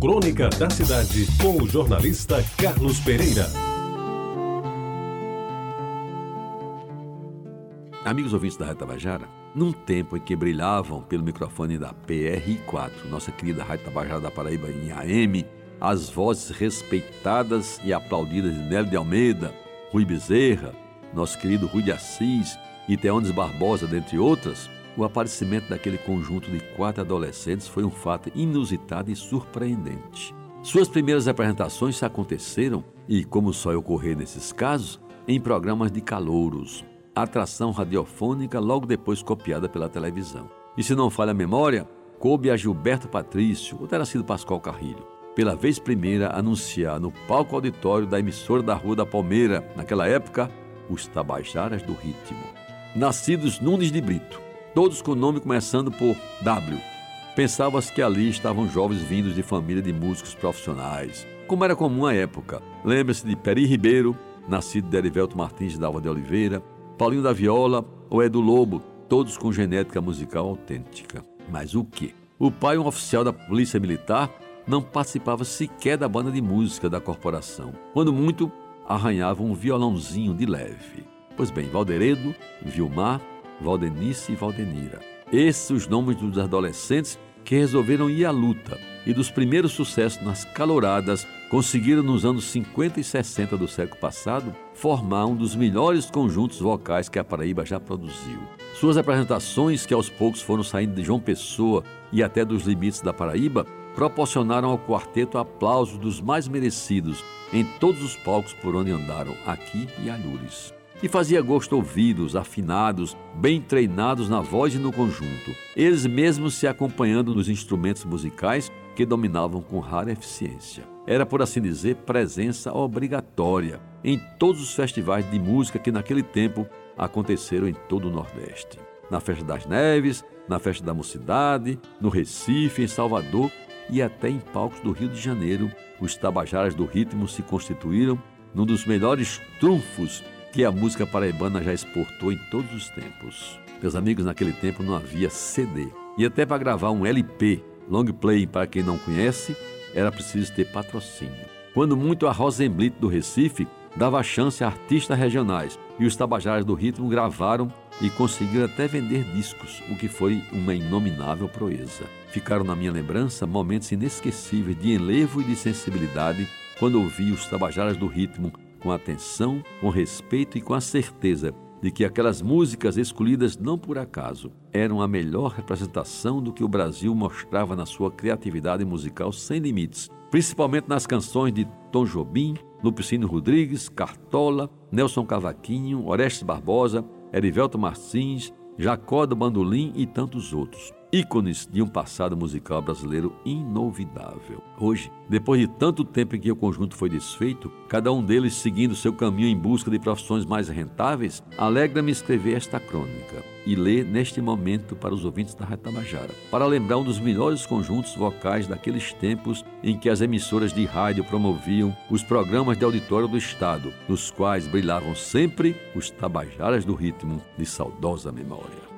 Crônica da Cidade, com o jornalista Carlos Pereira. Amigos ouvintes da Rádio Tabajara, num tempo em que brilhavam pelo microfone da PRI4, nossa querida Rádio Tabajara da Paraíba em AM, as vozes respeitadas e aplaudidas de Nélio de Almeida, Rui Bezerra, nosso querido Rui de Assis e Teones Barbosa, dentre outras, o aparecimento daquele conjunto de quatro adolescentes foi um fato inusitado e surpreendente. Suas primeiras apresentações se aconteceram, e como só ocorrer nesses casos, em programas de calouros, atração radiofônica logo depois copiada pela televisão. E se não falha a memória, coube a Gilberto Patrício, ou terá sido Pascoal Carrilho, pela vez primeira anunciar no palco auditório da emissora da Rua da Palmeira, naquela época, os Tabajaras do Ritmo. Nascidos Nunes de Brito, todos com nome começando por W. Pensava-se que ali estavam jovens vindos de família de músicos profissionais, como era comum à época. Lembre-se de Peri Ribeiro, nascido de Erivelto Martins Dalva de Oliveira, Paulinho da Viola ou Edu Lobo, todos com genética musical autêntica. Mas o que? O pai, um oficial da Polícia Militar, não participava sequer da banda de música da corporação. Quando muito, arranhava um violãozinho de leve. Pois bem, Valderedo, Vilmar Valdenice e Valdenira. Esses os nomes dos adolescentes que resolveram ir à luta e dos primeiros sucessos nas caloradas conseguiram nos anos 50 e 60 do século passado formar um dos melhores conjuntos vocais que a Paraíba já produziu. Suas apresentações, que aos poucos foram saindo de João Pessoa e até dos limites da Paraíba, proporcionaram ao quarteto aplausos dos mais merecidos em todos os palcos por onde andaram, aqui e alhures e fazia gosto ouvi-los, afinados, bem treinados na voz e no conjunto, eles mesmos se acompanhando nos instrumentos musicais que dominavam com rara eficiência. Era, por assim dizer, presença obrigatória em todos os festivais de música que naquele tempo aconteceram em todo o Nordeste. Na Festa das Neves, na Festa da Mocidade, no Recife, em Salvador e até em palcos do Rio de Janeiro, os Tabajaras do Ritmo se constituíram num dos melhores trunfos que a música paraibana já exportou em todos os tempos. Meus amigos, naquele tempo não havia CD. E até para gravar um LP, long play para quem não conhece, era preciso ter patrocínio. Quando muito a Rosenblit do Recife dava chance a artistas regionais e os tabajaras do ritmo gravaram e conseguiram até vender discos, o que foi uma inominável proeza. Ficaram na minha lembrança momentos inesquecíveis de enlevo e de sensibilidade quando ouvi os tabajaras do ritmo com atenção, com respeito e com a certeza de que aquelas músicas escolhidas não por acaso eram a melhor representação do que o Brasil mostrava na sua criatividade musical sem limites, principalmente nas canções de Tom Jobim, Lupicínio Rodrigues, Cartola, Nelson Cavaquinho, Orestes Barbosa, Erivelto Martins, Jacó do Bandolim e tantos outros ícones de um passado musical brasileiro inovidável. Hoje, depois de tanto tempo em que o conjunto foi desfeito, cada um deles seguindo seu caminho em busca de profissões mais rentáveis, alegra-me escrever esta crônica e ler neste momento para os ouvintes da Retabajara, para lembrar um dos melhores conjuntos vocais daqueles tempos em que as emissoras de rádio promoviam os programas de auditório do Estado, nos quais brilhavam sempre os Tabajaras do ritmo de saudosa memória.